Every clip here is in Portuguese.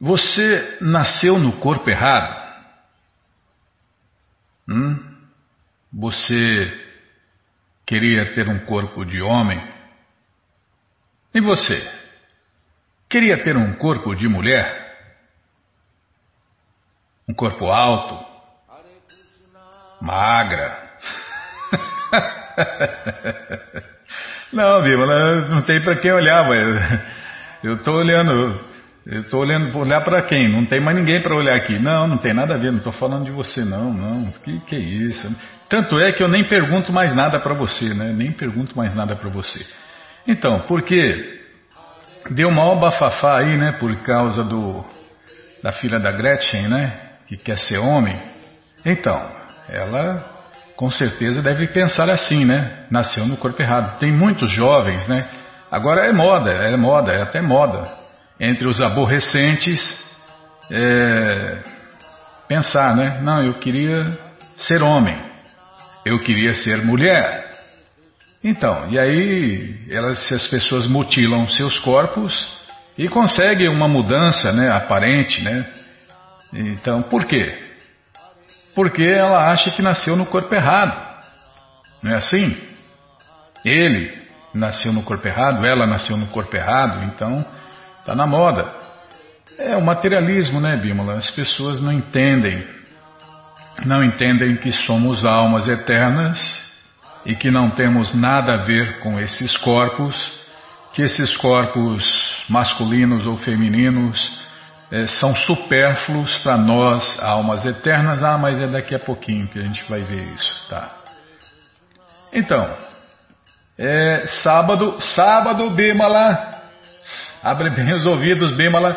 Você nasceu no corpo errado? Hum? Você queria ter um corpo de homem? E você? Queria ter um corpo de mulher? Um corpo alto? Magra? não, Bíblia, não tem para quem olhar, mas eu estou olhando eu estou olhando olhar para quem? Não tem mais ninguém para olhar aqui. Não, não tem nada a ver, não estou falando de você, não, não. Que, que é isso? Tanto é que eu nem pergunto mais nada para você, né? Nem pergunto mais nada para você. Então, porque deu uma bafafá aí, né? Por causa do da filha da Gretchen, né? Que quer ser homem. Então, ela com certeza deve pensar assim, né? Nasceu no corpo errado. Tem muitos jovens, né? Agora é moda, é moda, é até moda entre os aborrecentes, é, pensar, né? Não, eu queria ser homem, eu queria ser mulher. Então, e aí elas, as pessoas mutilam seus corpos e conseguem uma mudança, né, aparente, né? Então, por quê? Porque ela acha que nasceu no corpo errado. Não é assim? Ele nasceu no corpo errado, ela nasceu no corpo errado, então Está na moda. É o materialismo, né, Bímola? As pessoas não entendem. Não entendem que somos almas eternas e que não temos nada a ver com esses corpos, que esses corpos masculinos ou femininos é, são supérfluos para nós, almas eternas. Ah, mas é daqui a pouquinho que a gente vai ver isso, tá? Então, é, sábado, sábado, Bímola, Abre bem os ouvidos, Bimala.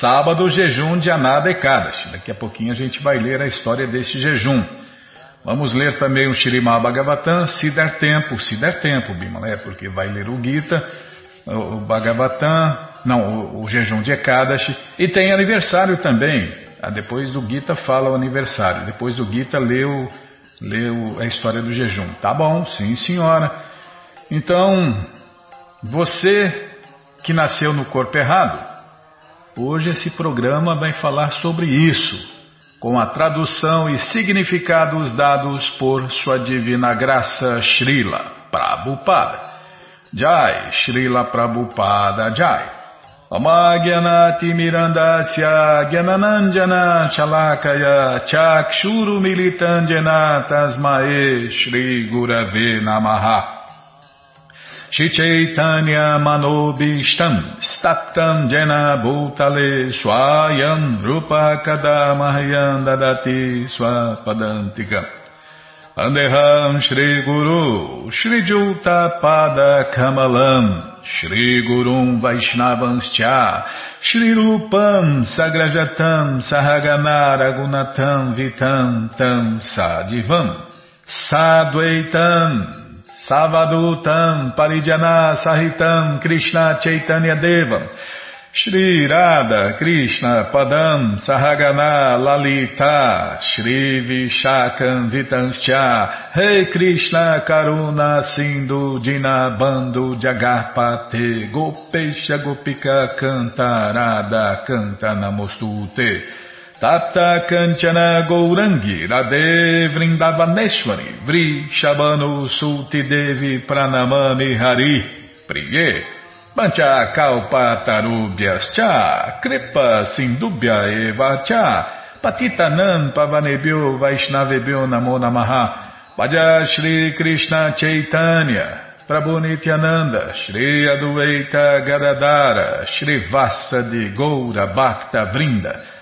Sábado, jejum de Anada e Kadash. Daqui a pouquinho a gente vai ler a história desse jejum. Vamos ler também o Shirimá Bhagavatam, se der tempo, se der tempo, Bimala, é porque vai ler o Gita, o Bhagavatam, não, o, o jejum de Ekadash, e tem aniversário também. Ah, depois do Gita fala o aniversário, depois do Gita leu, leu a história do jejum. Tá bom, sim senhora. Então, você que nasceu no corpo errado. Hoje esse programa vai falar sobre isso, com a tradução e significados dados por Sua Divina Graça Srila Prabhupada. Jai, Srila Prabhupada Jai. Amagyanati Mirandasya Gyananandjana Chalakaya Chakshuru Militandjana Tasmae Shri Gurave Namaha Chaitanya Manobishtam Staptam Jena Bhutale Swayam Rupa Kadamahyam Dadati Swapadantika Andeham Shri Guru Shri Juta Pada Kamalam Shri Gurum Vaishnavanscha Shri Rupam Sagrajatam Sahaganara Gunatam Vitam Tam Sadivam Sadvaitam Savadutam Parijana Sahitam Krishna Chaitanya Devam. Shri Radha Krishna Padam Sahagana Lalita Shri Vishakam Vitanscha Rei Krishna Karuna Sindhu Dinabando Jagarpate Gopesha Gopika Cantarada Canta Namostute Tata Kanchana Gourangi Radhe Vrindavaneshwari Vri Shabano Sulti Devi Pranamani Hari. Priye Pancha Kalpa Tarubhyas Cha Kripa Sindubhya Eva Cha Patitanam Pavanebhyo Vaishnavebhyo Namo Namaha. Vaja Shri Krishna Chaitanya Prabhu Nityananda Shri Adueita Gadadara Shri Vassa de Goura Bhakta Vrinda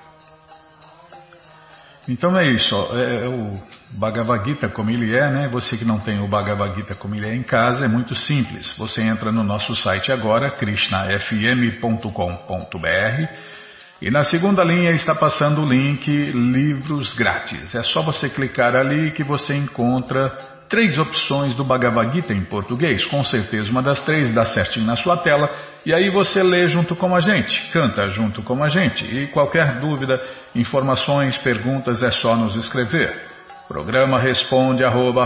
Então é isso, é, é, o Bhagavad Gita como ele é, né? Você que não tem o Bhagavad Gita como ele é em casa, é muito simples. Você entra no nosso site agora, krishnafm.com.br E na segunda linha está passando o link Livros Grátis. É só você clicar ali que você encontra três opções do Bhagavad Gita em português. Com certeza uma das três dá certinho na sua tela. E aí você lê junto com a gente, canta junto com a gente. E qualquer dúvida, informações, perguntas é só nos escrever. Programa responde arroba,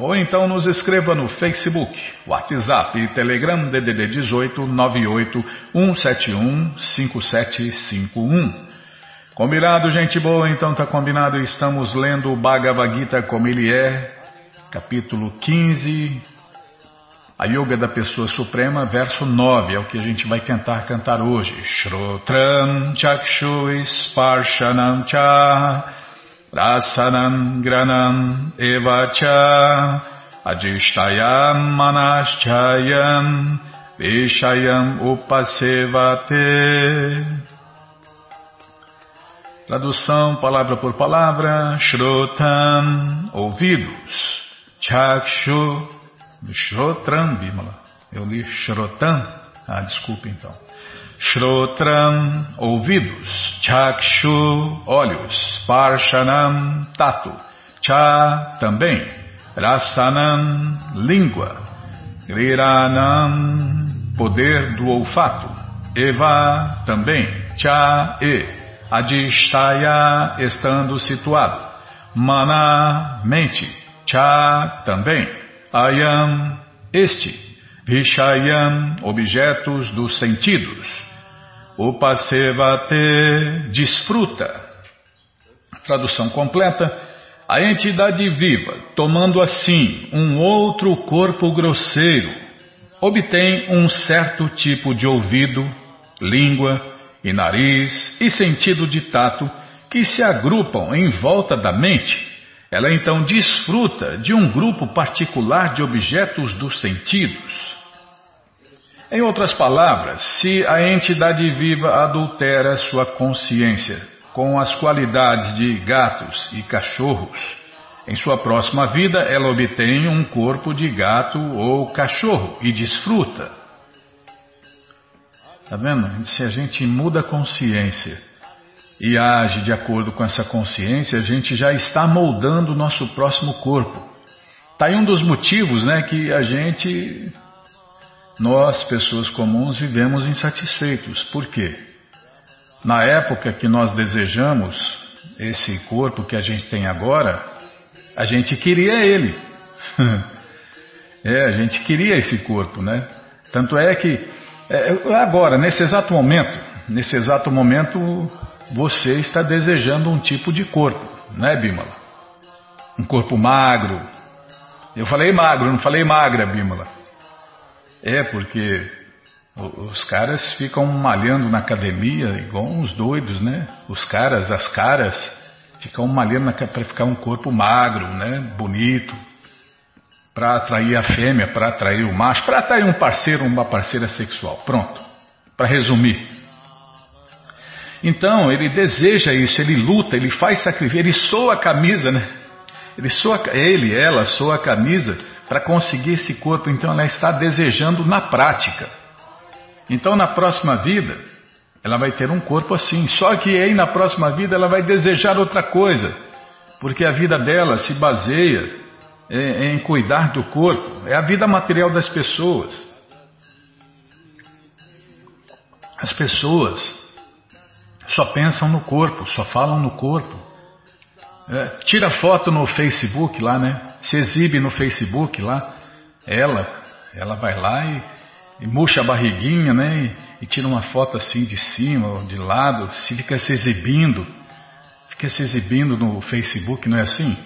ou então nos escreva no Facebook, WhatsApp e Telegram DDD 18 98 171 5751. Combinado, gente boa? Então tá combinado. Estamos lendo o Bhagavad Gita como ele é, capítulo 15, a Yoga da Pessoa Suprema, verso 9, é o que a gente vai tentar cantar hoje. Shrotram Chakshu Sparshanam Cha Rasanam granam evacha adishtayam manaschayam vishayam upasevate. Tradução palavra por palavra, shrotam, ouvidos, chakshu, shrotram, bimala. Eu li shrotam, ah, desculpe então. Shrotram, ouvidos. Chakshu, olhos. Parshanam, tato. Cha, também. Rasanam, língua. Griranam, poder do olfato. Eva, também. Cha, e. Adishtaya, estando situado. Mana, mente. Cha, também. Ayam, este. Vishayam, objetos dos sentidos. Upasevate desfruta. Tradução completa. A entidade viva, tomando assim um outro corpo grosseiro, obtém um certo tipo de ouvido, língua e nariz e sentido de tato que se agrupam em volta da mente. Ela então desfruta de um grupo particular de objetos dos sentidos. Em outras palavras, se a entidade viva adultera sua consciência com as qualidades de gatos e cachorros, em sua próxima vida ela obtém um corpo de gato ou cachorro e desfruta. Está vendo? Se a gente muda a consciência e age de acordo com essa consciência, a gente já está moldando o nosso próximo corpo. Está aí um dos motivos né, que a gente nós, pessoas comuns, vivemos insatisfeitos. Por quê? Na época que nós desejamos esse corpo que a gente tem agora, a gente queria ele. é, a gente queria esse corpo, né? Tanto é que é, agora, nesse exato momento, nesse exato momento, você está desejando um tipo de corpo, né, Bimala? Um corpo magro. Eu falei magro, não falei magra, Bimala. É, porque os caras ficam malhando na academia igual uns doidos, né? Os caras, as caras, ficam malhando para ficar um corpo magro, né? Bonito, para atrair a fêmea, para atrair o macho, para atrair um parceiro, uma parceira sexual. Pronto. Para resumir. Então, ele deseja isso, ele luta, ele faz sacrifício, ele soa a camisa, né? Ele soa, ele, ela soa a camisa para conseguir esse corpo, então ela está desejando na prática. Então na próxima vida, ela vai ter um corpo assim. Só que aí na próxima vida ela vai desejar outra coisa, porque a vida dela se baseia em, em cuidar do corpo. É a vida material das pessoas. As pessoas só pensam no corpo, só falam no corpo. É, tira foto no Facebook lá, né? Se exibe no Facebook lá. Ela, ela vai lá e, e murcha a barriguinha, né? E, e, tira uma foto assim de cima ou de lado, se fica se exibindo. Fica se exibindo no Facebook, não é assim?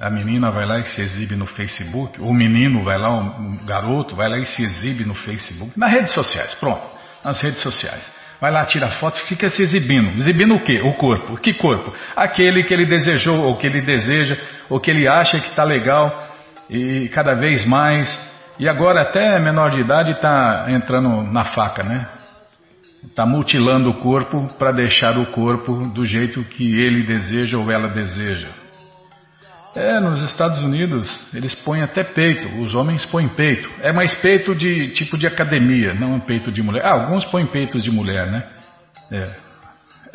A menina vai lá e se exibe no Facebook, o menino vai lá, o garoto vai lá e se exibe no Facebook, nas redes sociais, pronto, nas redes sociais vai lá, tira foto e fica se exibindo. Exibindo o quê? O corpo. Que corpo? Aquele que ele desejou, ou que ele deseja, ou que ele acha que está legal, e cada vez mais. E agora até menor de idade está entrando na faca, né? Está mutilando o corpo para deixar o corpo do jeito que ele deseja ou ela deseja. É, nos Estados Unidos eles põem até peito, os homens põem peito. É mais peito de tipo de academia, não peito de mulher. Ah, alguns põem peitos de mulher, né? É.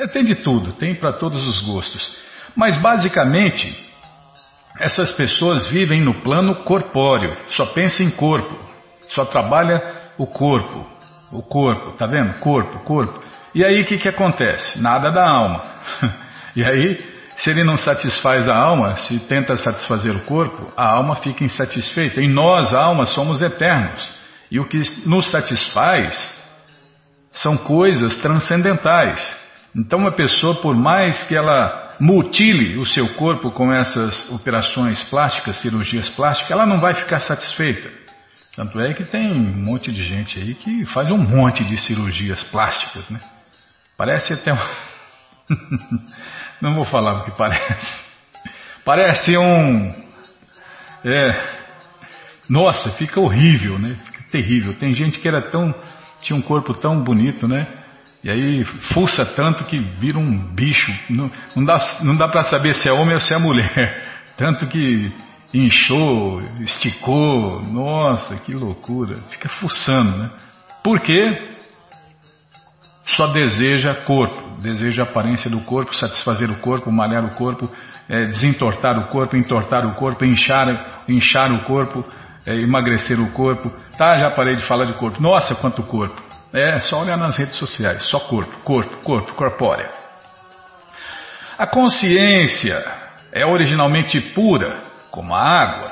é tem de tudo, tem para todos os gostos. Mas basicamente, essas pessoas vivem no plano corpóreo, só pensa em corpo, só trabalha o corpo, o corpo, tá vendo? Corpo, corpo. E aí o que, que acontece? Nada da alma. e aí, se ele não satisfaz a alma, se tenta satisfazer o corpo, a alma fica insatisfeita. E nós, a alma, somos eternos. E o que nos satisfaz são coisas transcendentais. Então a pessoa, por mais que ela mutile o seu corpo com essas operações plásticas, cirurgias plásticas, ela não vai ficar satisfeita. Tanto é que tem um monte de gente aí que faz um monte de cirurgias plásticas, né? Parece até um... Não vou falar o que parece. Parece um... É... Nossa, fica horrível, né? Fica terrível. Tem gente que era tão... Tinha um corpo tão bonito, né? E aí fuça tanto que vira um bicho. Não, não dá, não dá para saber se é homem ou se é mulher. Tanto que inchou, esticou, nossa, que loucura. Fica fuçando, né? Por quê? Só deseja corpo, deseja a aparência do corpo, satisfazer o corpo, malhar o corpo, é, desentortar o corpo, entortar o corpo, inchar, inchar o corpo, é, emagrecer o corpo. Tá, já parei de falar de corpo. Nossa, quanto corpo. É, só olhar nas redes sociais, só corpo, corpo, corpo, corpórea. A consciência é originalmente pura, como a água.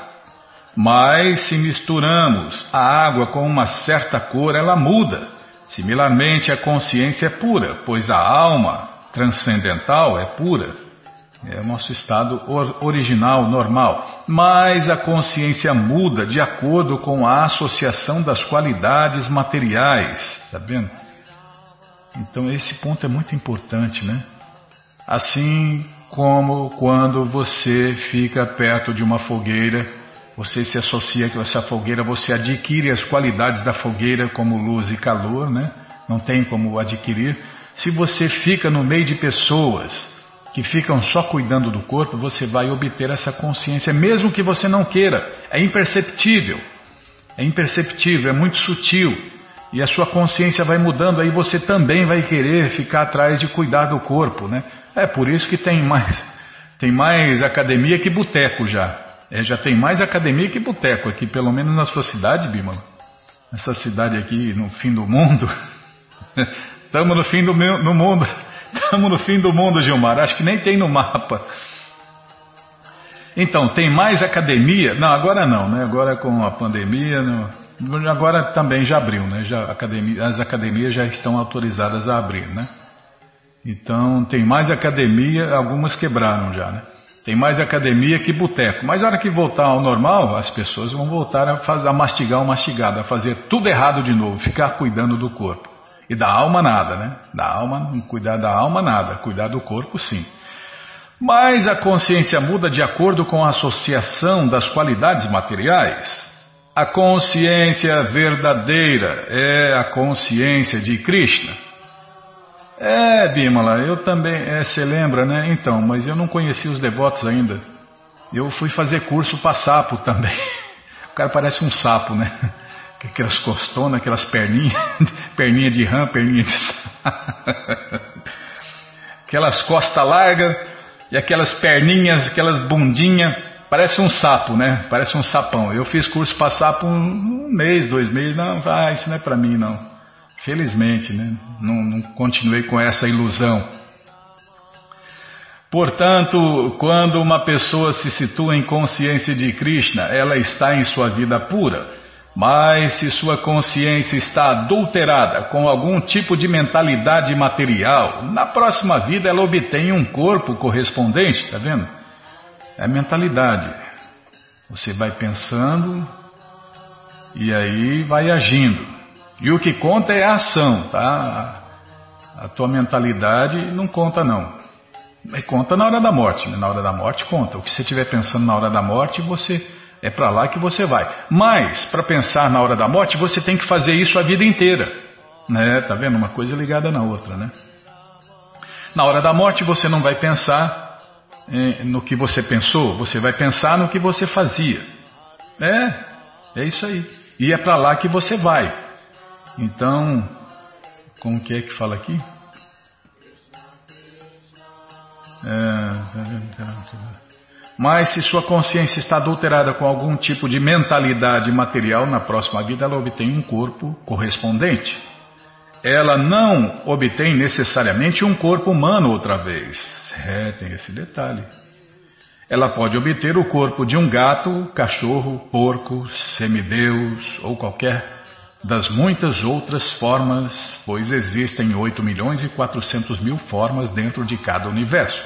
Mas se misturamos a água com uma certa cor, ela muda. Similarmente, a consciência é pura, pois a alma transcendental é pura. É o nosso estado original, normal. Mas a consciência muda de acordo com a associação das qualidades materiais. Está vendo? Então, esse ponto é muito importante, né? Assim como quando você fica perto de uma fogueira, você se associa com essa fogueira, você adquire as qualidades da fogueira como luz e calor, né? Não tem como adquirir. Se você fica no meio de pessoas que ficam só cuidando do corpo, você vai obter essa consciência, mesmo que você não queira. É imperceptível. É imperceptível, é muito sutil. E a sua consciência vai mudando, aí você também vai querer ficar atrás de cuidar do corpo, né? É por isso que tem mais, tem mais academia que boteco já. É, já tem mais academia que boteco aqui, pelo menos na sua cidade, Bímola. Essa cidade aqui no fim do mundo. Estamos no fim do no mundo. Estamos no fim do mundo, Gilmar. Acho que nem tem no mapa. Então, tem mais academia? Não, agora não, né? Agora com a pandemia, não. agora também já abriu, né? Já, academia, as academias já estão autorizadas a abrir, né? Então tem mais academia, algumas quebraram já, né? Tem mais academia que boteco. Mas na hora que voltar ao normal, as pessoas vão voltar a, fazer, a mastigar o mastigado, a fazer tudo errado de novo, ficar cuidando do corpo. E da alma nada, né? Da alma, cuidar da alma nada, cuidar do corpo sim. Mas a consciência muda de acordo com a associação das qualidades materiais. A consciência verdadeira é a consciência de Krishna. É, Bimala, eu também. É, você lembra, né? Então, mas eu não conheci os devotos ainda. Eu fui fazer curso para sapo também. O cara parece um sapo, né? Aquelas costonas, aquelas perninhas, perninha de rã, perninha de sapo. Aquelas costas largas e aquelas perninhas, aquelas bundinhas. Parece um sapo, né? Parece um sapão. Eu fiz curso para sapo um mês, dois meses. Não, ah, isso não é para mim, não. Felizmente, né? Não, não continuei com essa ilusão. Portanto, quando uma pessoa se situa em consciência de Krishna, ela está em sua vida pura. Mas se sua consciência está adulterada com algum tipo de mentalidade material, na próxima vida ela obtém um corpo correspondente, tá vendo? É mentalidade. Você vai pensando e aí vai agindo. E o que conta é a ação, tá? A tua mentalidade não conta não. Mas conta na hora da morte, né? na hora da morte conta. O que você estiver pensando na hora da morte, você é para lá que você vai. Mas para pensar na hora da morte, você tem que fazer isso a vida inteira, né? Tá vendo? Uma coisa ligada na outra, né? Na hora da morte você não vai pensar eh, no que você pensou, você vai pensar no que você fazia. É, é isso aí. E é para lá que você vai. Então, como que é que fala aqui? É, mas se sua consciência está adulterada com algum tipo de mentalidade material, na próxima vida ela obtém um corpo correspondente. Ela não obtém necessariamente um corpo humano outra vez. É, tem esse detalhe. Ela pode obter o corpo de um gato, cachorro, porco, semideus ou qualquer das muitas outras formas, pois existem 8 milhões e 400 mil formas dentro de cada universo.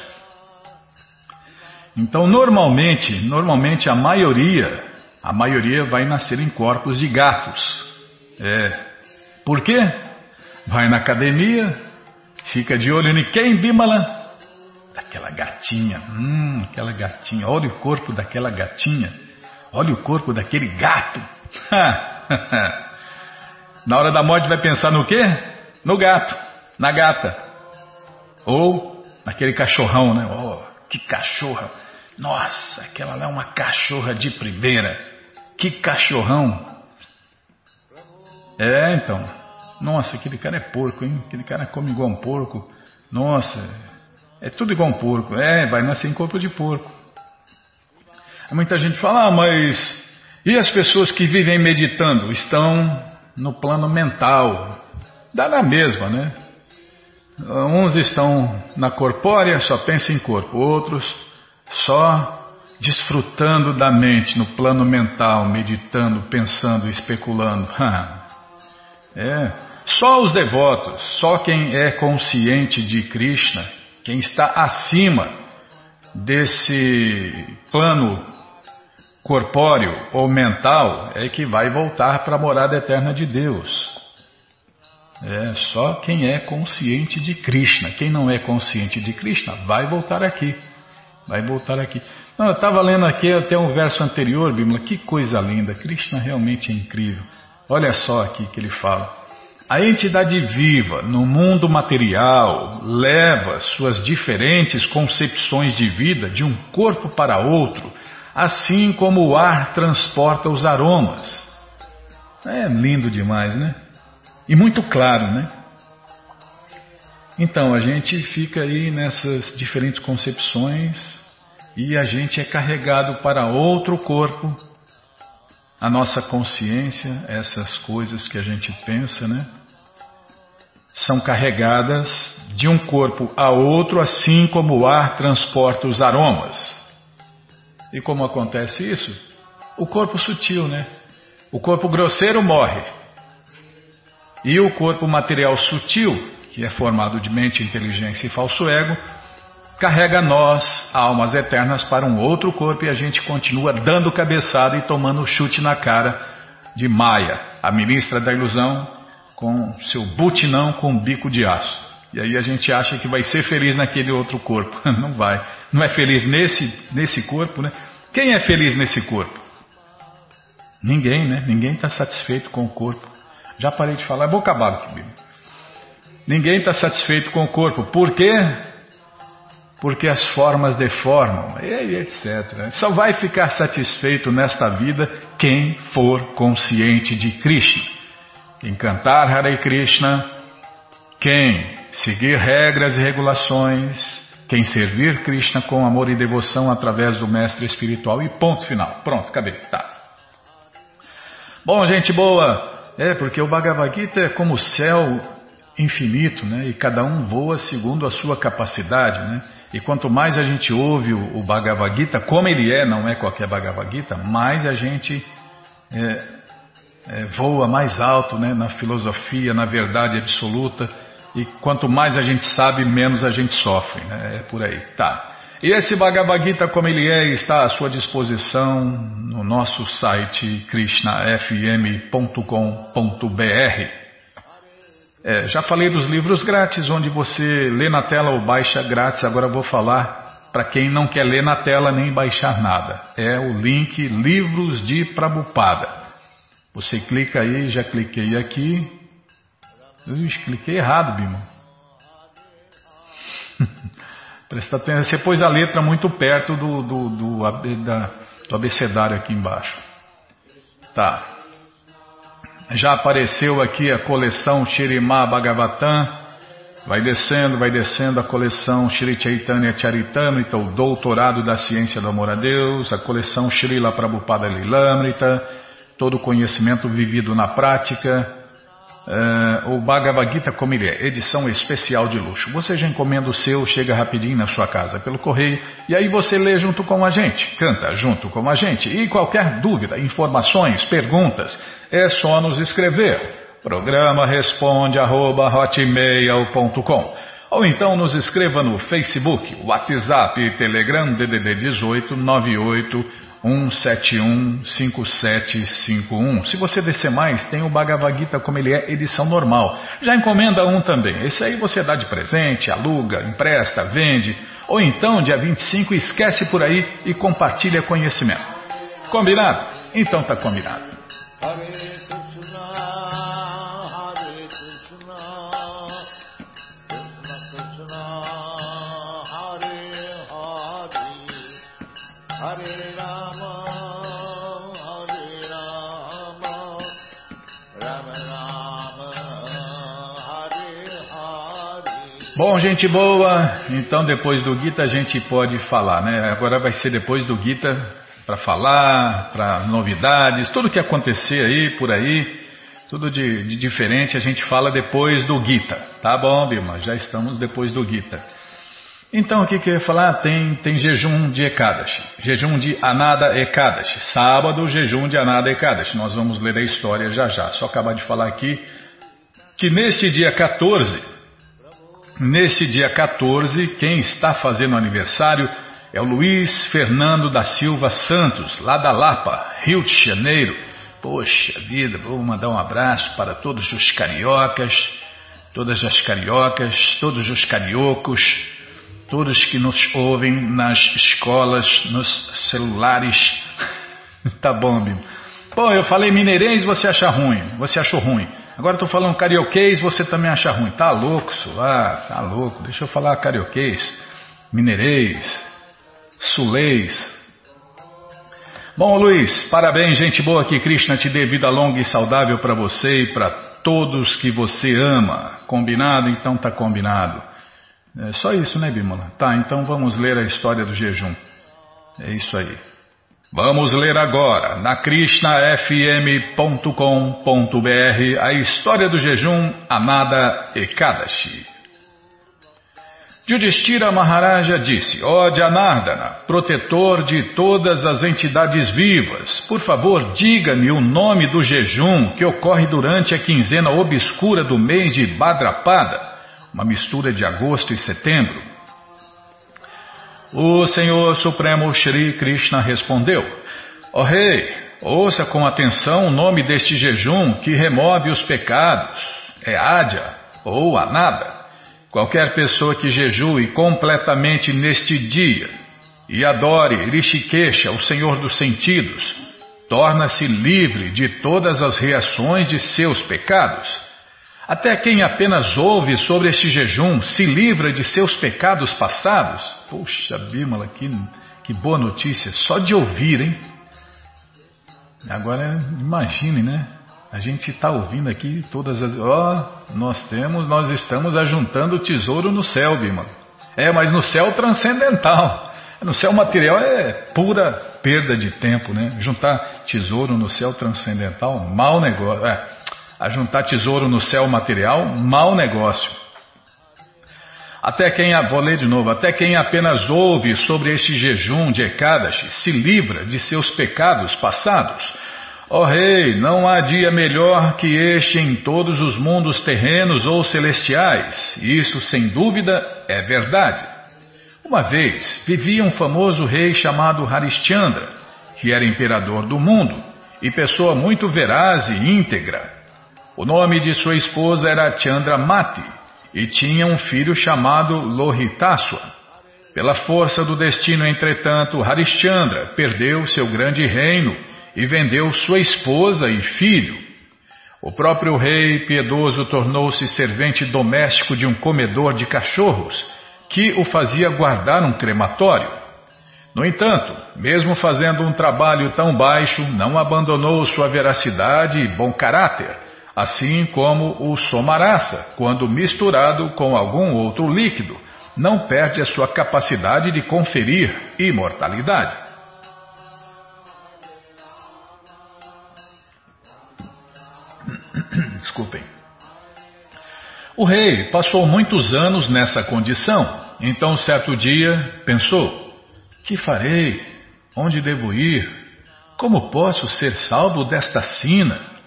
Então, normalmente, normalmente a maioria, a maioria vai nascer em corpos de gatos. É. Por quê? Vai na academia, fica de olho em quem, Bimala? Daquela gatinha, hum, aquela gatinha. Olha o corpo daquela gatinha. Olha o corpo daquele gato. na hora da morte vai pensar no quê? No gato, na gata. Ou naquele cachorrão, né? Oh, que cachorra. Nossa, aquela lá é uma cachorra de primeira. Que cachorrão. É, então. Nossa, aquele cara é porco, hein? Aquele cara come igual um porco. Nossa, é tudo igual um porco. É, vai nascer em corpo de porco. Muita gente fala, ah, mas e as pessoas que vivem meditando? Estão no plano mental. Dá na mesma, né? Uns estão na corpórea, só pensam em corpo. Outros só desfrutando da mente no plano mental, meditando, pensando, especulando. é, só os devotos, só quem é consciente de Krishna, quem está acima desse plano corpóreo ou mental, é que vai voltar para a morada eterna de Deus. É só quem é consciente de Krishna. Quem não é consciente de Krishna vai voltar aqui. Vai voltar aqui. Não, eu estava lendo aqui até um verso anterior, Bíblia. Que coisa linda. Krishna realmente é incrível. Olha só aqui que ele fala. A entidade viva no mundo material leva suas diferentes concepções de vida de um corpo para outro, assim como o ar transporta os aromas. É lindo demais, né? E muito claro, né? Então, a gente fica aí nessas diferentes concepções e a gente é carregado para outro corpo. A nossa consciência, essas coisas que a gente pensa, né? São carregadas de um corpo a outro, assim como o ar transporta os aromas. E como acontece isso? O corpo sutil, né? O corpo grosseiro morre. E o corpo material sutil, que é formado de mente, inteligência e falso ego, carrega nós, almas eternas, para um outro corpo e a gente continua dando cabeçada e tomando chute na cara de Maia, a ministra da ilusão, com seu butinão com bico de aço. E aí a gente acha que vai ser feliz naquele outro corpo. Não vai. Não é feliz nesse, nesse corpo, né? Quem é feliz nesse corpo? Ninguém, né? Ninguém está satisfeito com o corpo. Já parei de falar, é boca abaixo aqui, Ninguém está satisfeito com o corpo. Por quê? porque as formas deformam, e etc. Só vai ficar satisfeito nesta vida quem for consciente de Krishna. Quem cantar Hare Krishna, quem seguir regras e regulações, quem servir Krishna com amor e devoção através do mestre espiritual e ponto final. Pronto, acabei. Tá. Bom, gente boa, é porque o Bhagavad Gita é como o céu infinito, né? E cada um voa segundo a sua capacidade, né? E quanto mais a gente ouve o, o Bhagavad Gita, como ele é, não é qualquer Bhagavad Gita, mais a gente é, é, voa mais alto né, na filosofia, na verdade absoluta. E quanto mais a gente sabe, menos a gente sofre. Né? É por aí. Tá. E esse Bhagavad Gita, como ele é, está à sua disposição no nosso site krishnafm.com.br. É, já falei dos livros grátis, onde você lê na tela ou baixa grátis. Agora vou falar para quem não quer ler na tela nem baixar nada. É o link Livros de Prabupada. Você clica aí, já cliquei aqui. Ux, cliquei errado, Bimo. Presta atenção, você pôs a letra muito perto do, do, do, da, do abecedário aqui embaixo. Tá. Já apareceu aqui a coleção Shirimá Bhagavatam, Vai descendo, vai descendo a coleção Shri Chaitanya Charitamrita, o Doutorado da Ciência do Amor a Deus, a coleção Srila Prabhupada Lilamrita, todo o conhecimento vivido na prática, uh, o Bhagavad Gita como ele é, edição especial de luxo. Você já encomenda o seu, chega rapidinho na sua casa pelo correio, e aí você lê junto com a gente, canta junto com a gente. E qualquer dúvida, informações, perguntas, é só nos escrever. Programa responde arroba ou então nos escreva no Facebook, WhatsApp e Telegram DDD 18 98 171 5751. Se você descer mais, tem o Bhagavad Gita como ele é, edição normal. Já encomenda um também. Esse aí você dá de presente, aluga, empresta, vende. Ou então, dia 25, esquece por aí e compartilha conhecimento. Combinado? Então tá combinado. Bom, gente boa, então depois do Gita a gente pode falar, né? Agora vai ser depois do Gita para falar, para novidades, tudo que acontecer aí, por aí, tudo de, de, diferente a gente fala depois do Gita. Tá bom, Bima? Já estamos depois do Gita. Então, o que, que eu ia falar? Tem, tem jejum de Ekadashi, jejum de Anada Ekadashi. Sábado, jejum de Anada Ekadashi. Nós vamos ler a história já já. Só acabar de falar aqui que neste dia 14 Neste dia 14, quem está fazendo aniversário é o Luiz Fernando da Silva Santos, lá da Lapa, Rio de Janeiro. Poxa vida, vou mandar um abraço para todos os cariocas, todas as cariocas, todos os cariocos, todos que nos ouvem nas escolas, nos celulares. tá bom, Bim. Bom, eu falei mineirês, você acha ruim, você achou ruim. Agora estou falando carioquês, você também acha ruim. Tá louco, Sular, tá louco. Deixa eu falar carioquês, mineirês, sulês. Bom, Luiz, parabéns, gente boa que Krishna te dê vida longa e saudável para você e para todos que você ama. Combinado? Então tá combinado. É só isso, né, Bimala? Tá, então vamos ler a história do jejum. É isso aí. Vamos ler agora na krishnafm.com.br a história do jejum Amada Ekadashi. Yudhishthira Maharaja disse, ó oh Janardana, protetor de todas as entidades vivas, por favor diga-me o nome do jejum que ocorre durante a quinzena obscura do mês de Badrapada, uma mistura de agosto e setembro. O Senhor Supremo Shri Krishna respondeu: Ó oh, rei, ouça com atenção o nome deste jejum que remove os pecados. É Adya ou Anada. Qualquer pessoa que jejue completamente neste dia e adore Rishikesha, o Senhor dos sentidos, torna-se livre de todas as reações de seus pecados. Até quem apenas ouve sobre este jejum se livra de seus pecados passados Poxa, Bímola, que, que boa notícia. Só de ouvir, hein? Agora, imagine, né? A gente está ouvindo aqui todas as. Ó, oh, nós temos, nós estamos ajuntando tesouro no céu, Bímola. É, mas no céu transcendental. No céu material é pura perda de tempo, né? Juntar tesouro no céu transcendental, mau negócio. É, a juntar tesouro no céu material, mau negócio. Até quem, vou ler de novo, até quem apenas ouve sobre este jejum de Ekadashi se livra de seus pecados passados. Ó oh, rei, não há dia melhor que este em todos os mundos terrenos ou celestiais. Isso, sem dúvida, é verdade. Uma vez vivia um famoso rei chamado Harishchandra, que era imperador do mundo e pessoa muito veraz e íntegra. O nome de sua esposa era Chandramati e tinha um filho chamado Lohitaswa. Pela força do destino, entretanto, Harishchandra perdeu seu grande reino e vendeu sua esposa e filho. O próprio rei piedoso tornou-se servente doméstico de um comedor de cachorros, que o fazia guardar um crematório. No entanto, mesmo fazendo um trabalho tão baixo, não abandonou sua veracidade e bom caráter assim como o somarasa, quando misturado com algum outro líquido, não perde a sua capacidade de conferir imortalidade. Desculpem. O rei passou muitos anos nessa condição, então certo dia pensou: Que farei? Onde devo ir? Como posso ser salvo desta sina?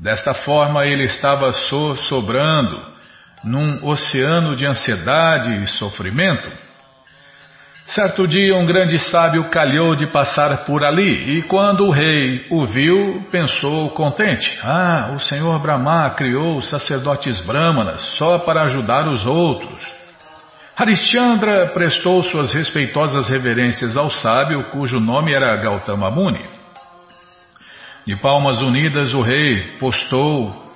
Desta forma ele estava so sobrando num oceano de ansiedade e sofrimento. Certo dia, um grande sábio calhou de passar por ali, e quando o rei o viu, pensou contente: Ah, o senhor Brahma criou os sacerdotes brahmanas só para ajudar os outros. Harishchandra prestou suas respeitosas reverências ao sábio, cujo nome era Gautama Muni. De palmas unidas, o rei postou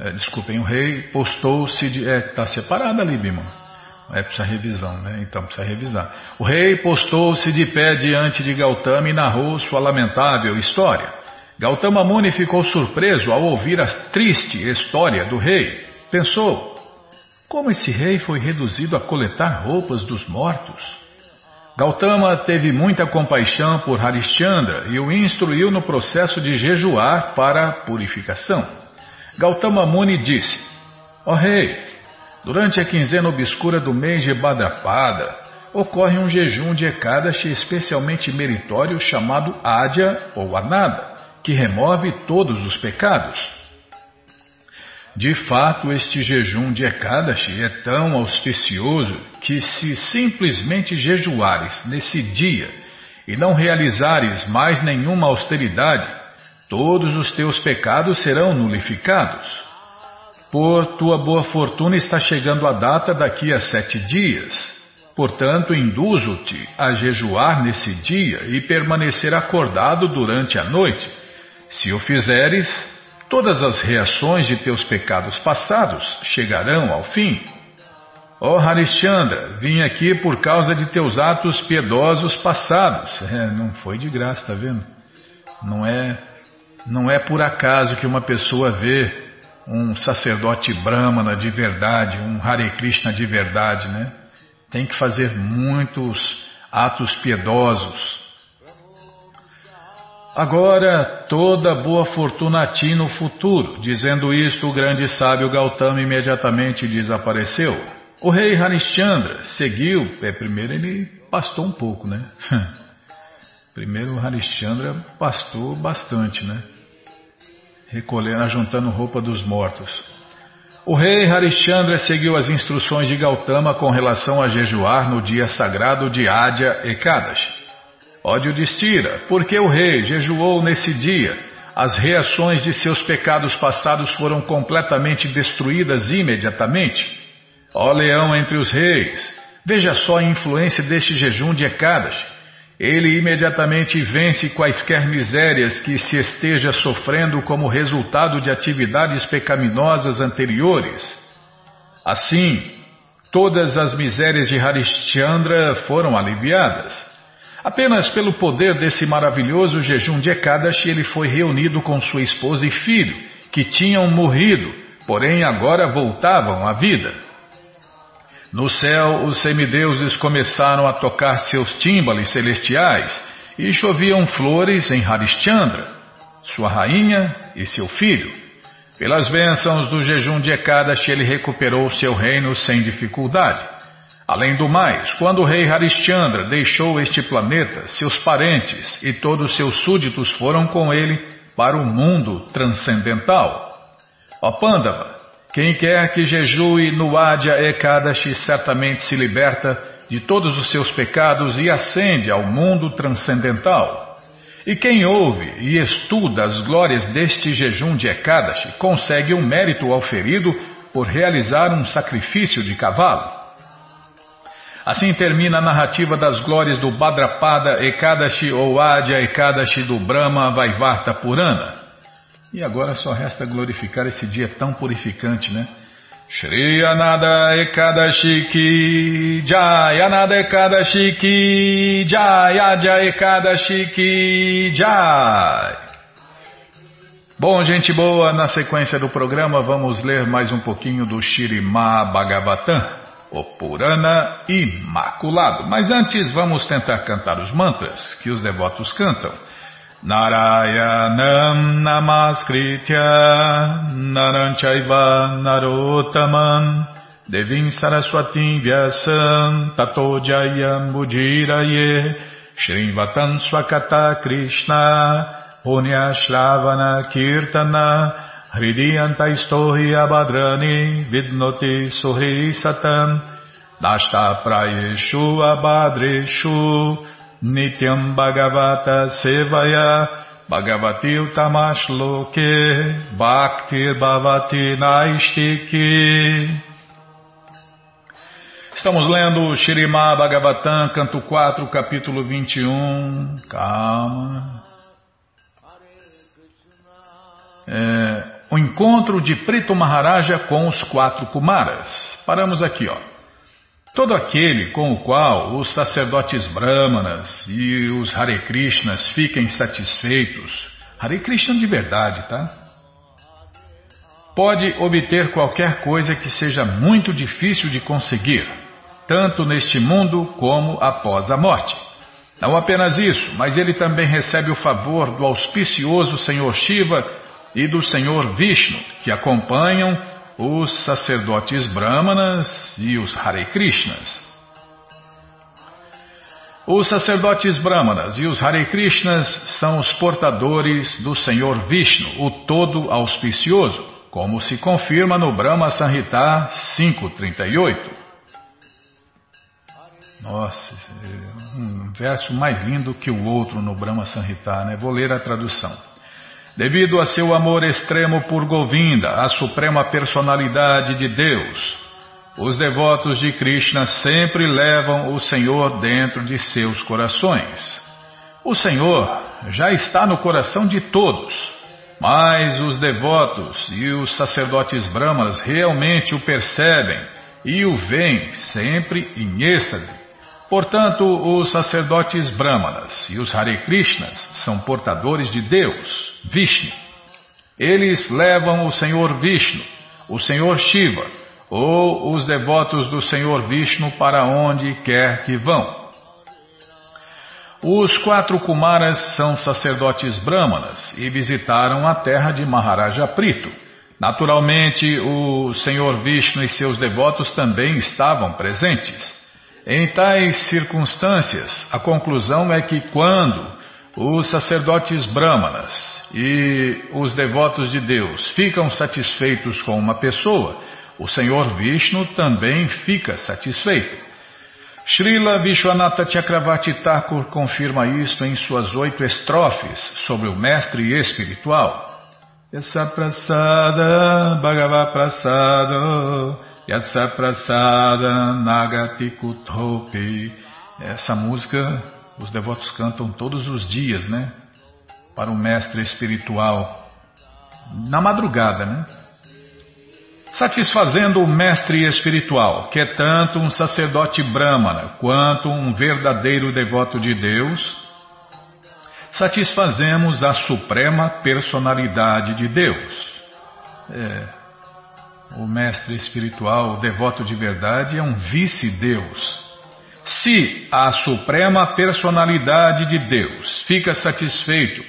é, desculpem, o rei postou-se de. É, está separado ali, Bima. É, precisa revisão, né? Então precisa revisar. O rei postou-se de pé diante de Gautama e narrou sua lamentável história. Gautama Muni ficou surpreso ao ouvir a triste história do rei. Pensou: como esse rei foi reduzido a coletar roupas dos mortos? Gautama teve muita compaixão por Harishchandra e o instruiu no processo de jejuar para purificação. Gautama Muni disse: Ó oh, rei, durante a quinzena obscura do mês de Bhadrapada, ocorre um jejum de Ekadashi especialmente meritório chamado Adya ou Anada, que remove todos os pecados. De fato, este jejum de Ekadashi é tão auspicioso que, se simplesmente jejuares nesse dia e não realizares mais nenhuma austeridade, todos os teus pecados serão nulificados. Por tua boa fortuna está chegando a data daqui a sete dias. Portanto, induzo-te a jejuar nesse dia e permanecer acordado durante a noite. Se o fizeres, todas as reações de teus pecados passados chegarão ao fim. Ó oh, Harishchandra, vim aqui por causa de teus atos piedosos passados. É, não foi de graça, tá vendo? Não é não é por acaso que uma pessoa vê um sacerdote brahmana de verdade, um Hare Krishna de verdade, né? Tem que fazer muitos atos piedosos. Agora toda boa fortuna a ti no futuro. Dizendo isto, o grande sábio Gautama imediatamente desapareceu. O rei Harishchandra seguiu, é, primeiro ele pastou um pouco, né? Primeiro o Harishchandra pastou bastante, né? Recolhendo, ajuntando roupa dos mortos. O rei Harishchandra seguiu as instruções de Gautama com relação a jejuar no dia sagrado de Adya Ekadashi. Ódio destira, porque o rei jejuou nesse dia, as reações de seus pecados passados foram completamente destruídas imediatamente. Ó leão entre os reis, veja só a influência deste jejum de Ekadashi ele imediatamente vence quaisquer misérias que se esteja sofrendo como resultado de atividades pecaminosas anteriores. Assim, todas as misérias de Harishchandra foram aliviadas. Apenas pelo poder desse maravilhoso jejum de Ekadashi ele foi reunido com sua esposa e filho, que tinham morrido, porém agora voltavam à vida. No céu, os semideuses começaram a tocar seus tímbales celestiais e choviam flores em Harishchandra, sua rainha e seu filho. Pelas bênçãos do jejum de Ekadashi, ele recuperou seu reino sem dificuldade. Além do mais, quando o rei Harishchandra deixou este planeta, seus parentes e todos seus súditos foram com ele para o mundo transcendental. Ó Pandava, quem quer que jejue no Adya Ekadashi certamente se liberta de todos os seus pecados e ascende ao mundo transcendental. E quem ouve e estuda as glórias deste jejum de Ekadashi consegue um mérito auferido por realizar um sacrifício de cavalo. Assim termina a narrativa das glórias do Badrapada Ekadashi ou Adya Ekadashi do Brahma Vaivarta Purana. E agora só resta glorificar esse dia tão purificante, né? Shri Anada Ekadashi Ki Jai Anada Ekadashi Ki Jai Adya Ekadashi Ki Jai Bom, gente boa, na sequência do programa vamos ler mais um pouquinho do Shirimá Bhagavatam, o Purana Imaculado. Mas antes vamos tentar cantar os mantras que os devotos cantam. Narayanam Namaskritya Naranchaiva Narotaman Devim Saraswatim Vyasam Tato Jayam Shrivatam Swakata Krishna Punya Kirtana Hridiyanta Istohi Abhadrani Vidnoti Suhi Satam Nashta Prayeshu Abhadreshu Nityam Bhagavata Sevaya Bhagavati Utamash Loke Bhakti Bhavati Naistiki Estamos lendo Shirimá Bhagavatam, canto 4, capítulo 21. Calma. é, o encontro de Preto Maharaja com os quatro Kumaras. Paramos aqui, ó. Todo aquele com o qual os sacerdotes brahmanas e os Hare Krishnas fiquem satisfeitos, Hare Krishna de verdade, tá? Pode obter qualquer coisa que seja muito difícil de conseguir, tanto neste mundo como após a morte. Não apenas isso, mas ele também recebe o favor do auspicioso Senhor Shiva e do Senhor Vishnu, que acompanham os sacerdotes brahmanas e os Hare Krishnas. Os sacerdotes brahmanas e os Hare Krishnas são os portadores do Senhor Vishnu, o todo auspicioso, como se confirma no Brahma Sanhita 538. Nossa, é um verso mais lindo que o outro no Brahma Sanhita, né? Vou ler a tradução. Devido a seu amor extremo por Govinda, a suprema personalidade de Deus, os devotos de Krishna sempre levam o Senhor dentro de seus corações. O Senhor já está no coração de todos, mas os devotos e os sacerdotes brahmanas realmente o percebem e o veem sempre em êxtase. Portanto, os sacerdotes brahmanas e os Hare Krishnas são portadores de Deus, Vishnu. Eles levam o Senhor Vishnu, o Senhor Shiva, ou os devotos do Senhor Vishnu para onde quer que vão. Os quatro Kumaras são sacerdotes brahmanas e visitaram a terra de Maharaja Prito. Naturalmente, o Senhor Vishnu e seus devotos também estavam presentes. Em tais circunstâncias, a conclusão é que quando os sacerdotes brahmanas e os devotos de Deus ficam satisfeitos com uma pessoa, o Senhor Vishnu também fica satisfeito. Srila Vishwanatha Chakravarti Thakur confirma isto em suas oito estrofes sobre o mestre espiritual. Essa prasada, Bhagavad prasada, Yatsa Prasada Nagati Kutopi. Essa música os devotos cantam todos os dias, né? Para o mestre espiritual. Na madrugada, né? Satisfazendo o mestre espiritual, que é tanto um sacerdote brahmana quanto um verdadeiro devoto de Deus, satisfazemos a suprema personalidade de Deus. É, o mestre espiritual, o devoto de verdade, é um vice-deus. Se a suprema personalidade de Deus fica satisfeito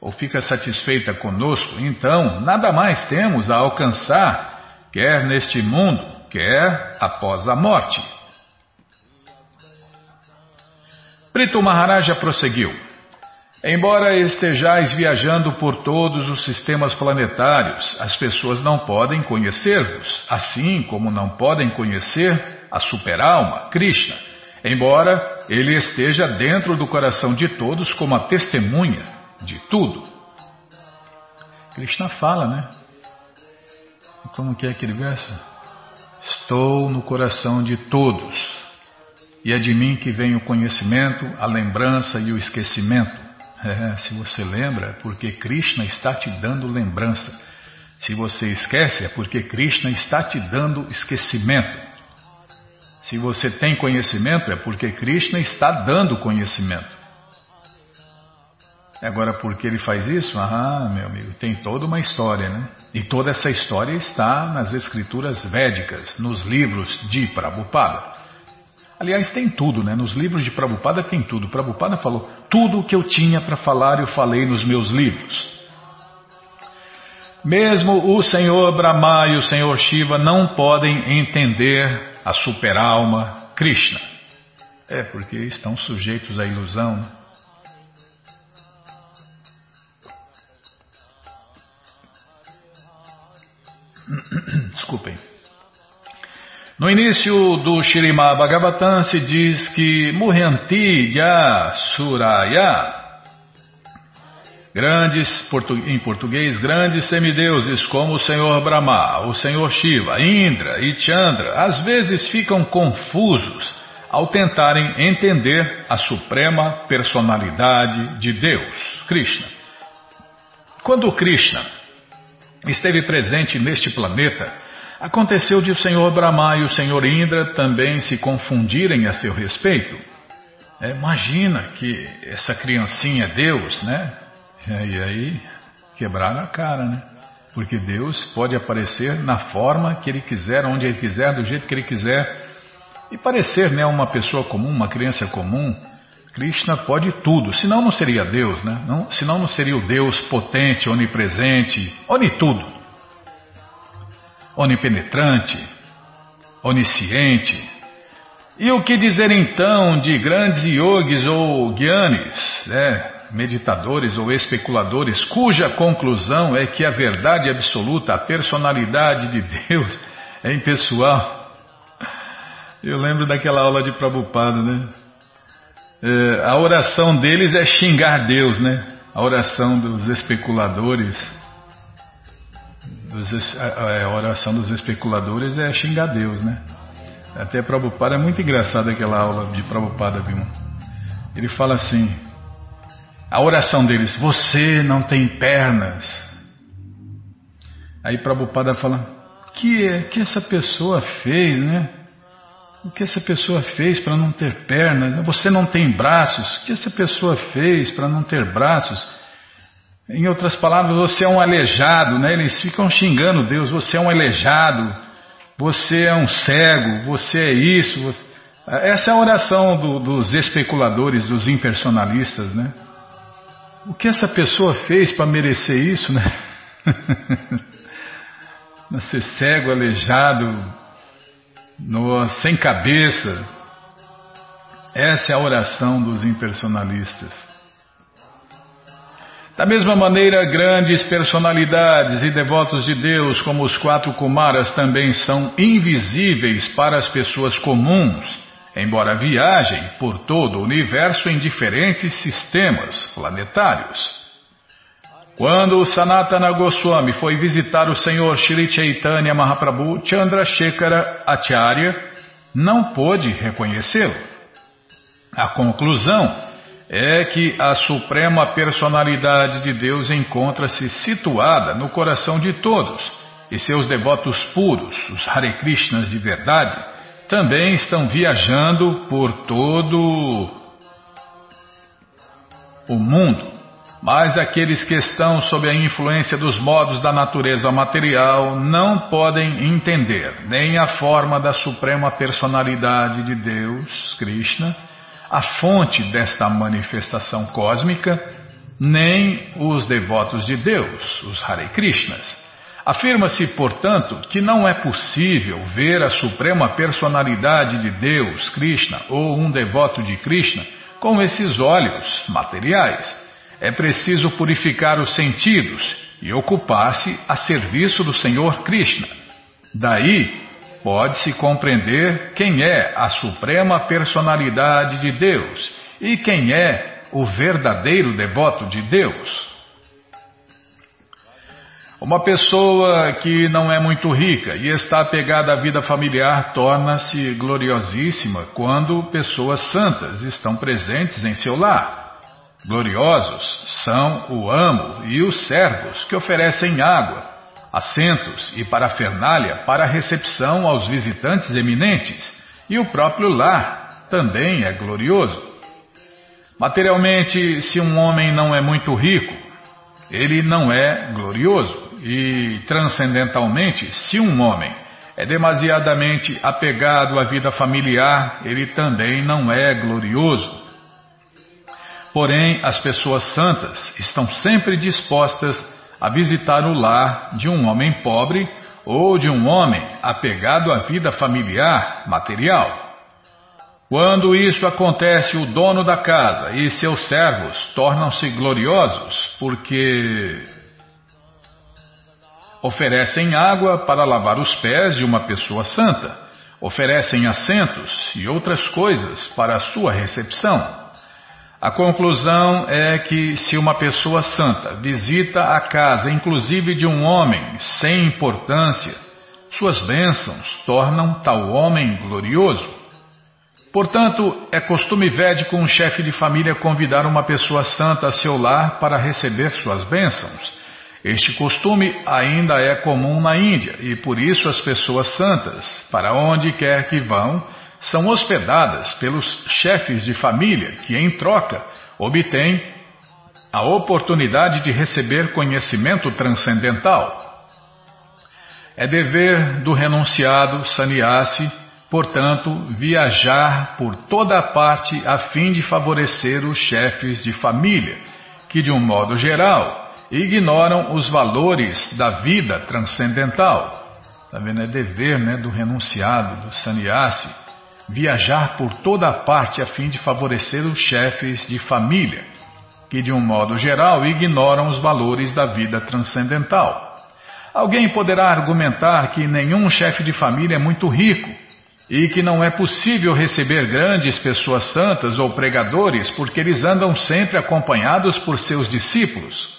ou fica satisfeita conosco, então nada mais temos a alcançar, quer neste mundo, quer após a morte. Prito Maharaja prosseguiu. Embora estejais viajando por todos os sistemas planetários, as pessoas não podem conhecer-vos, assim como não podem conhecer a superalma, Krishna, embora ele esteja dentro do coração de todos como a testemunha de tudo. Krishna fala, né? Como que é aquele verso? Estou no coração de todos, e é de mim que vem o conhecimento, a lembrança e o esquecimento. É, se você lembra, é porque Krishna está te dando lembrança. Se você esquece, é porque Krishna está te dando esquecimento. Se você tem conhecimento, é porque Krishna está dando conhecimento. Agora, por que ele faz isso? Ah, meu amigo, tem toda uma história, né? E toda essa história está nas escrituras védicas, nos livros de Prabhupada. Aliás, tem tudo, né? Nos livros de Prabhupada tem tudo. Prabhupada falou: tudo o que eu tinha para falar eu falei nos meus livros. Mesmo o Senhor Brahma e o Senhor Shiva não podem entender a superalma Krishna. É porque estão sujeitos à ilusão. Né? Desculpem. No início do Shirimá Bhagavatam se diz que Muhanti Ya Suraya, grandes, em português, grandes semideuses como o Senhor Brahma, o Senhor Shiva, Indra e Chandra, às vezes ficam confusos ao tentarem entender a suprema personalidade de Deus, Krishna. Quando Krishna esteve presente neste planeta, aconteceu de o Senhor Brahma e o Senhor Indra também se confundirem a seu respeito. É, imagina que essa criancinha é Deus, né? E aí quebraram a cara, né? Porque Deus pode aparecer na forma que Ele quiser, onde Ele quiser, do jeito que Ele quiser. E parecer né, uma pessoa comum, uma criança comum. Krishna pode tudo, senão não seria Deus, né? Não, senão não seria o Deus potente, onipresente, onitudo, onipenetrante, onisciente. E o que dizer então de grandes yogis ou gyanis, né? meditadores ou especuladores, cuja conclusão é que a verdade absoluta, a personalidade de Deus é impessoal? Eu lembro daquela aula de Prabhupada, né? É, a oração deles é xingar Deus, né? A oração dos especuladores. Dos, a, a, oração dos especuladores é xingar Deus, né? Até Prabhupada é muito engraçada aquela aula de Prabhupada, viu? Ele fala assim: a oração deles, você não tem pernas. Aí Prabhupada fala: que é que essa pessoa fez, né? O que essa pessoa fez para não ter pernas? Você não tem braços. O que essa pessoa fez para não ter braços? Em outras palavras, você é um aleijado, né? Eles ficam xingando Deus. Você é um aleijado. Você é um cego. Você é isso. Você... Essa é a oração do, dos especuladores, dos impersonalistas, né? O que essa pessoa fez para merecer isso, né? Ser cego, aleijado, no sem cabeça. Essa é a oração dos impersonalistas. Da mesma maneira, grandes personalidades e devotos de Deus, como os quatro Kumaras, também são invisíveis para as pessoas comuns, embora viajem por todo o universo em diferentes sistemas planetários. Quando Sanatana Goswami foi visitar o Senhor Shri Chaitanya Mahaprabhu, Chandrasekhara Acharya não pôde reconhecê-lo. A conclusão é que a suprema personalidade de Deus encontra-se situada no coração de todos, e seus devotos puros, os Hare Krishnas de verdade, também estão viajando por todo o mundo mas aqueles que estão sob a influência dos modos da natureza material não podem entender nem a forma da suprema personalidade de Deus, Krishna, a fonte desta manifestação cósmica, nem os devotos de Deus, os Hare Krishnas. Afirma-se, portanto, que não é possível ver a suprema personalidade de Deus, Krishna, ou um devoto de Krishna, com esses olhos materiais é preciso purificar os sentidos e ocupar-se a serviço do Senhor Krishna. Daí pode-se compreender quem é a suprema personalidade de Deus e quem é o verdadeiro devoto de Deus. Uma pessoa que não é muito rica e está apegada à vida familiar torna-se gloriosíssima quando pessoas santas estão presentes em seu lar. Gloriosos são o amo e os servos que oferecem água, assentos e parafernália para recepção aos visitantes eminentes, e o próprio lar também é glorioso. Materialmente, se um homem não é muito rico, ele não é glorioso. E transcendentalmente, se um homem é demasiadamente apegado à vida familiar, ele também não é glorioso. Porém, as pessoas santas estão sempre dispostas a visitar o lar de um homem pobre ou de um homem apegado à vida familiar material. Quando isso acontece, o dono da casa e seus servos tornam-se gloriosos, porque oferecem água para lavar os pés de uma pessoa santa, oferecem assentos e outras coisas para sua recepção. A conclusão é que se uma pessoa santa visita a casa, inclusive de um homem sem importância, suas bênçãos tornam tal homem glorioso. Portanto, é costume védico um chefe de família convidar uma pessoa santa a seu lar para receber suas bênçãos. Este costume ainda é comum na Índia e por isso as pessoas santas, para onde quer que vão, são hospedadas pelos chefes de família que, em troca, obtêm a oportunidade de receber conhecimento transcendental. É dever do renunciado sannyasi portanto, viajar por toda a parte a fim de favorecer os chefes de família, que, de um modo geral, ignoram os valores da vida transcendental. Está vendo? É dever né, do renunciado, do sannyasi, viajar por toda a parte a fim de favorecer os chefes de família, que, de um modo geral, ignoram os valores da vida transcendental. Alguém poderá argumentar que nenhum chefe de família é muito rico e que não é possível receber grandes pessoas santas ou pregadores porque eles andam sempre acompanhados por seus discípulos.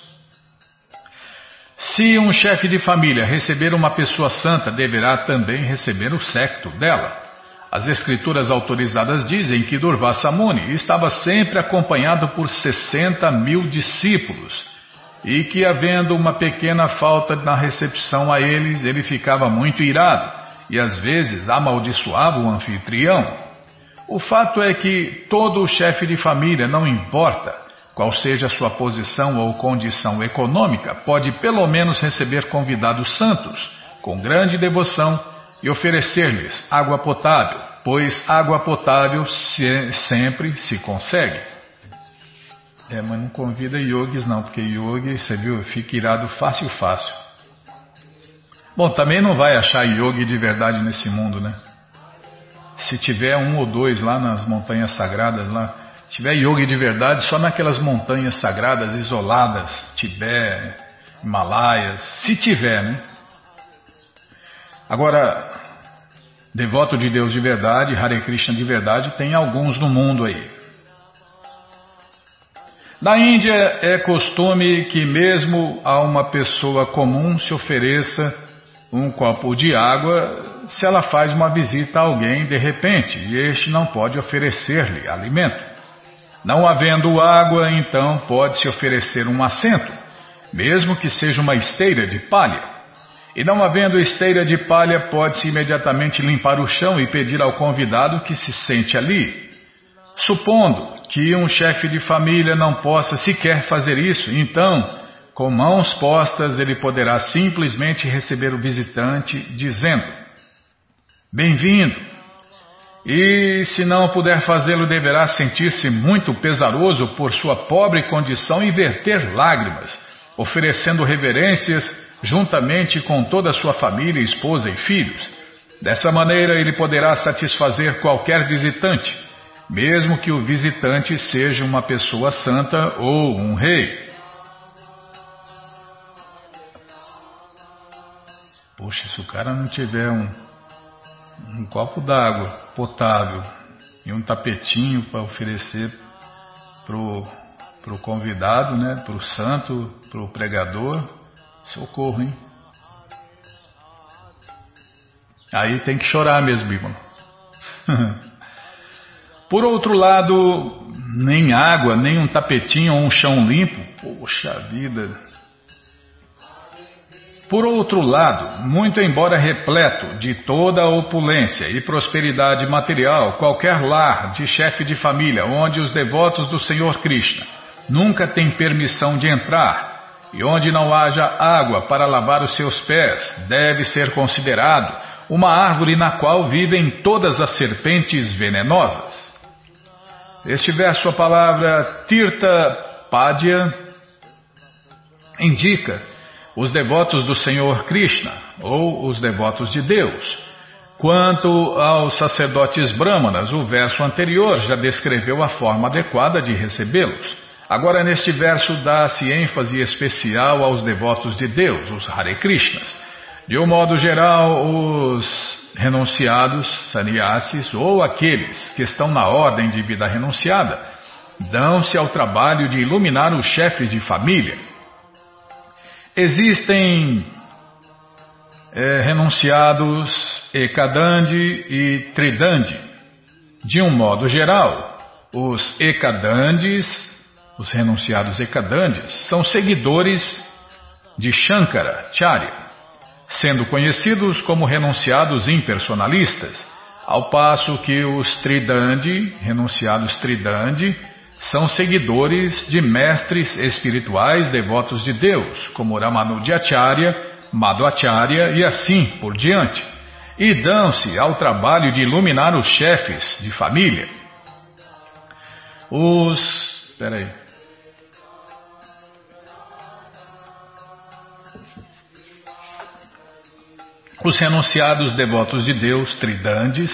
Se um chefe de família receber uma pessoa santa, deverá também receber o secto dela. As escrituras autorizadas dizem que Durvasa Muni estava sempre acompanhado por 60 mil discípulos e que, havendo uma pequena falta na recepção a eles, ele ficava muito irado e às vezes amaldiçoava o anfitrião. O fato é que todo chefe de família, não importa qual seja sua posição ou condição econômica, pode pelo menos receber convidados santos com grande devoção e oferecer-lhes água potável, pois água potável se, sempre se consegue. É, mas não convida yogis não, porque yogi, você viu, fica irado fácil, fácil. Bom, também não vai achar yogi de verdade nesse mundo, né? Se tiver um ou dois lá nas montanhas sagradas, lá, tiver yogi de verdade só naquelas montanhas sagradas isoladas, Tibete, Himalaias, se tiver, né? Agora, devoto de Deus de verdade, Hare Krishna de verdade, tem alguns no mundo aí. Na Índia é costume que mesmo a uma pessoa comum se ofereça um copo de água se ela faz uma visita a alguém de repente e este não pode oferecer-lhe alimento. Não havendo água, então pode-se oferecer um assento, mesmo que seja uma esteira de palha. E não havendo esteira de palha, pode-se imediatamente limpar o chão e pedir ao convidado que se sente ali. Supondo que um chefe de família não possa sequer fazer isso, então com mãos postas, ele poderá simplesmente receber o visitante, dizendo: Bem-vindo. E se não puder fazê-lo, deverá sentir-se muito pesaroso por sua pobre condição e verter lágrimas, oferecendo reverências juntamente com toda a sua família, esposa e filhos. Dessa maneira, ele poderá satisfazer qualquer visitante, mesmo que o visitante seja uma pessoa santa ou um rei. Poxa, se o cara não tiver um, um copo d'água potável e um tapetinho para oferecer pro, pro convidado, né, pro santo, pro pregador, socorro, hein? Aí tem que chorar mesmo, irmão. Por outro lado, nem água, nem um tapetinho ou um chão limpo, poxa vida, Por outro lado, muito embora repleto de toda a opulência e prosperidade material, qualquer lar de chefe de família onde os devotos do Senhor Krishna nunca têm permissão de entrar e onde não haja água para lavar os seus pés, deve ser considerado uma árvore na qual vivem todas as serpentes venenosas. Este verso, a palavra Tirta Padya, indica os devotos do Senhor Krishna, ou os devotos de Deus. Quanto aos sacerdotes brahmanas, o verso anterior já descreveu a forma adequada de recebê-los. Agora, neste verso, dá-se ênfase especial aos devotos de Deus, os Hare Krishnas. De um modo geral, os renunciados, sannyasis, ou aqueles que estão na ordem de vida renunciada, dão-se ao trabalho de iluminar os chefes de família. Existem é, renunciados Ekadandi e Tridandi. De um modo geral, os Ekadandis os renunciados Ekadandis, são seguidores de Shankara Charya, sendo conhecidos como renunciados impersonalistas, ao passo que os Tridandi, renunciados Tridandi, são seguidores de mestres espirituais devotos de Deus, como Ramanujacharya, Madhvacharya e assim por diante, e dão-se ao trabalho de iluminar os chefes de família. Os. Peraí. Os renunciados devotos de Deus, Tridandes,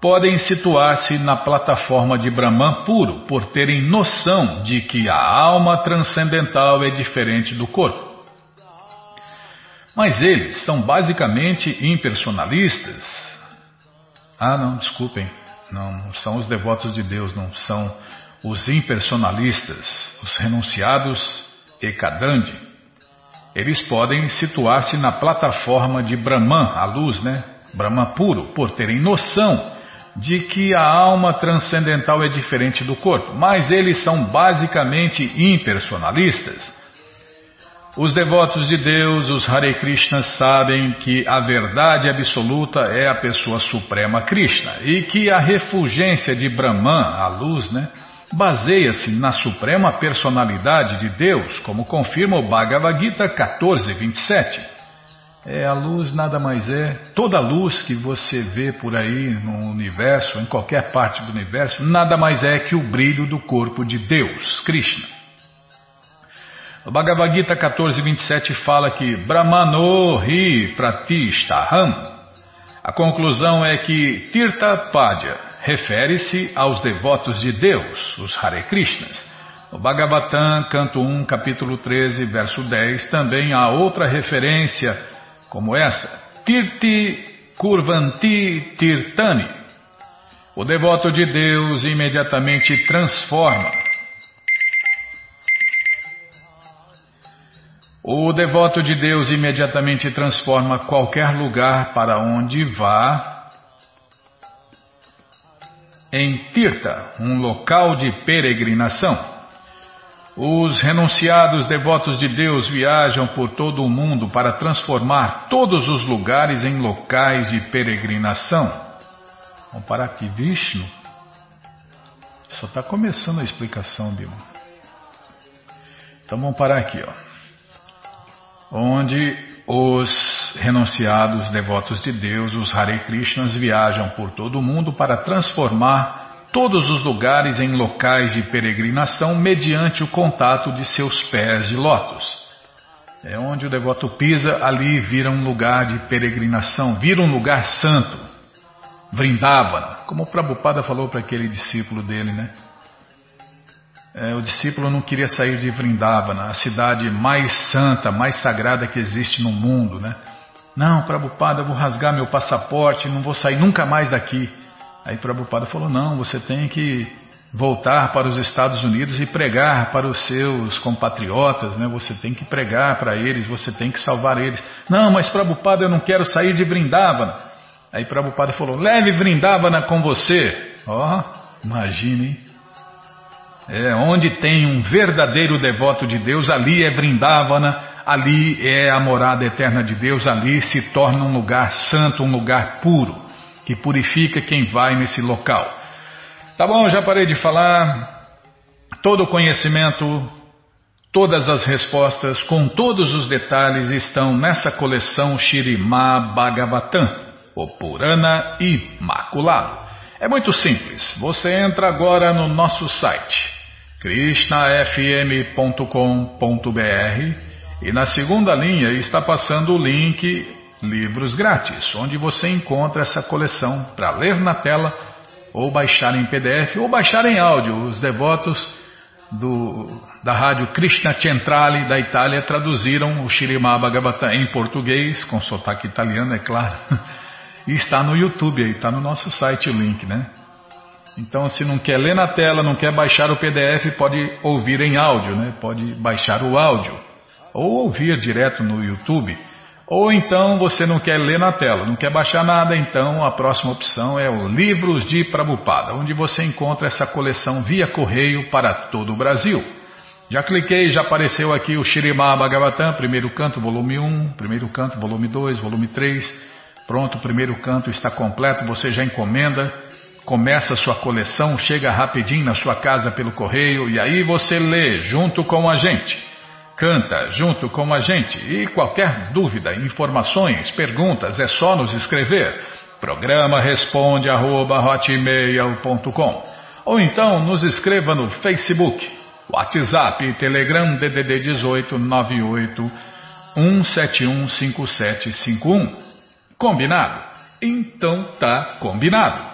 podem situar-se na plataforma de Brahman puro por terem noção de que a alma transcendental é diferente do corpo. Mas eles são basicamente impersonalistas. Ah, não, desculpem, não são os devotos de Deus, não são os impersonalistas, os renunciados Ekadandi. Eles podem situar-se na plataforma de Brahman, a luz, né? Brahman puro, por terem noção de que a alma transcendental é diferente do corpo, mas eles são basicamente impersonalistas. Os devotos de Deus, os Hare Krishnas, sabem que a verdade absoluta é a pessoa suprema Krishna e que a refulgência de Brahman, a luz, né? Baseia-se na suprema personalidade de Deus, como confirma o Bhagavad Gita 14, 27. É, a luz nada mais é, toda luz que você vê por aí no universo, em qualquer parte do universo, nada mais é que o brilho do corpo de Deus, Krishna. O Bhagavad Gita 14, 27 fala que Brahmano Hi Pratistaham. A conclusão é que Tirtha Padya, refere-se aos devotos de Deus, os Hare Krishnas. No Bhagavatam, canto 1, capítulo 13, verso 10, também há outra referência como essa, Tirti Kurvanti Tirtani. O devoto de Deus imediatamente transforma. O devoto de Deus imediatamente transforma qualquer lugar para onde vá em Tirta, um local de peregrinação. Os renunciados devotos de Deus viajam por todo o mundo para transformar todos os lugares em locais de peregrinação. Vamos parar aqui, Vishnu. Só está começando a explicação, Bima. Então vamos parar aqui, ó. Onde os renunciados devotos de Deus, os Hare Krishnas, viajam por todo o mundo para transformar todos os lugares em locais de peregrinação mediante o contato de seus pés de lótus. É onde o devoto pisa, ali vira um lugar de peregrinação, vira um lugar santo. Vrindavana, como o Prabhupada falou para aquele discípulo dele, né? é, o discípulo não queria sair de Vrindavana, a cidade mais santa, mais sagrada que existe no mundo, né? Não, Prabhupada, eu vou rasgar meu passaporte, não vou sair nunca mais daqui. Aí Prabhupada falou, não, você tem que voltar para os Estados Unidos e pregar para os seus compatriotas, né? Você tem que pregar para eles, você tem que salvar eles. Não, mas Prabhupada, eu não quero sair de Vrindavana. Aí Prabhupada falou, leve Vrindavana com você. Ó, oh, imagine, é, onde tem um verdadeiro devoto de Deus, ali é Vrindavana, ali é a morada eterna de Deus, ali se torna um lugar santo, um lugar puro, que purifica quem vai nesse local. Tá bom, já parei de falar. Todo o conhecimento, todas as respostas, com todos os detalhes, estão nessa coleção Shirimá Bhagavatam, o Purana Imaculado. É muito simples. Você entra agora no nosso site krishnafm.com.br e na segunda linha está passando o link Livros Grátis, onde você encontra essa coleção para ler na tela ou baixar em PDF ou baixar em áudio. Os devotos do, da rádio Krishna Centrale da Itália traduziram o Shirimá Bhagavatam em português, com sotaque italiano, é claro. E está no YouTube aí, está no nosso site o link, né? Então, se não quer ler na tela, não quer baixar o PDF, pode ouvir em áudio, né? Pode baixar o áudio. Ou ouvir direto no YouTube. Ou então você não quer ler na tela, não quer baixar nada, então a próxima opção é o Livros de Prabupada, onde você encontra essa coleção via correio para todo o Brasil. Já cliquei, já apareceu aqui o Shirimá Bhagavatam, primeiro canto, volume 1, primeiro canto, volume 2, volume 3. Pronto, o primeiro canto está completo, você já encomenda, começa a sua coleção, chega rapidinho na sua casa pelo correio e aí você lê junto com a gente. Canta junto com a gente e qualquer dúvida, informações, perguntas é só nos escrever. Programa responde arroba, ou então nos escreva no Facebook, WhatsApp, Telegram DDD 18 98 171 5751. Combinado? Então tá combinado.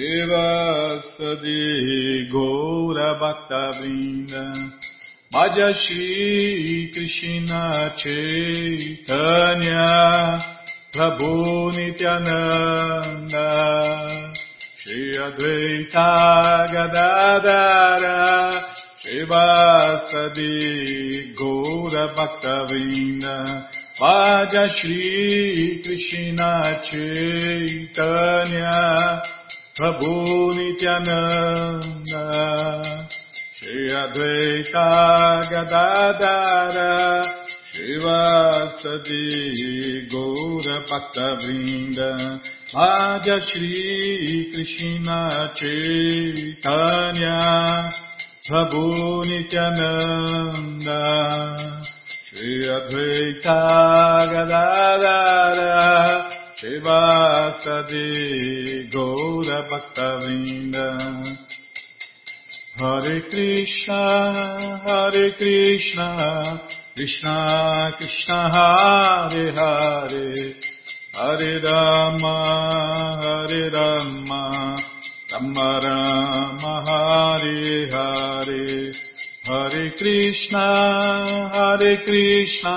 Shri Vasadi Gaura Bhaktavrinda Bhaja Shri Krishna Chaitanya Prabhu Nityananda Shri Advaita Gadadara Shri Vasadi Gaura Bhaktavrinda Vaja Shri Krishna Chaitanya Prabhu Nityananda Shri Advaita Gadadara Shivasadi Gaura Bhakta Vrinda Shri Krishna Chaitanya Prabhu Nityananda Shri Advaita Gadadara Shivasadi Gaura Bhaktavinda Hare Krishna Hare Krishna Krishna Krishna Hare Hare Hare Rama Hare Rama Rama Rama Hare Hare Hare Krishna, Hare Krishna,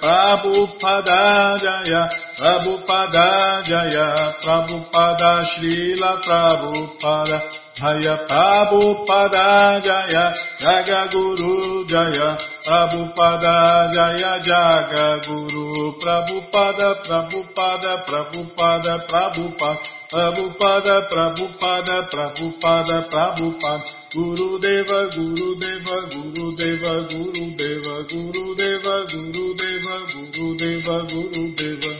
Prabhupada Jaya, Prabhupada Jaya, Prabhupada Srila Prabhupada Jaya, Prabhupada Jaya, Jagaguru Jaya, Prabhupada Jaya, Jagaguru, Prabhupada, Prabhupada, Prabhupada, Prabhupada. Prabhupada, Prabhupada, Prabhupada, Prabhupada, Guru Deva, Guru Deva, Guru Deva, Guru Deva, Guru Deva, Guru Deva, Guru Deva,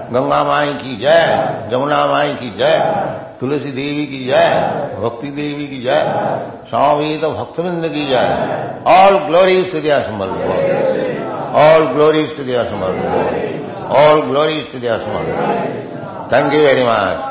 Ganga माई की जय जमुना माई की जय तुलसी देवी की जय भक्ति देवी की जय स्वामी तो भक्तविंद की जय ऑल ग्लोरीज टू दिया समर्थ ऑल ग्लोरीज टू दिया समर्थ ऑल ग्लोरीज टू दिया समर्थ थैंक यू वेरी मच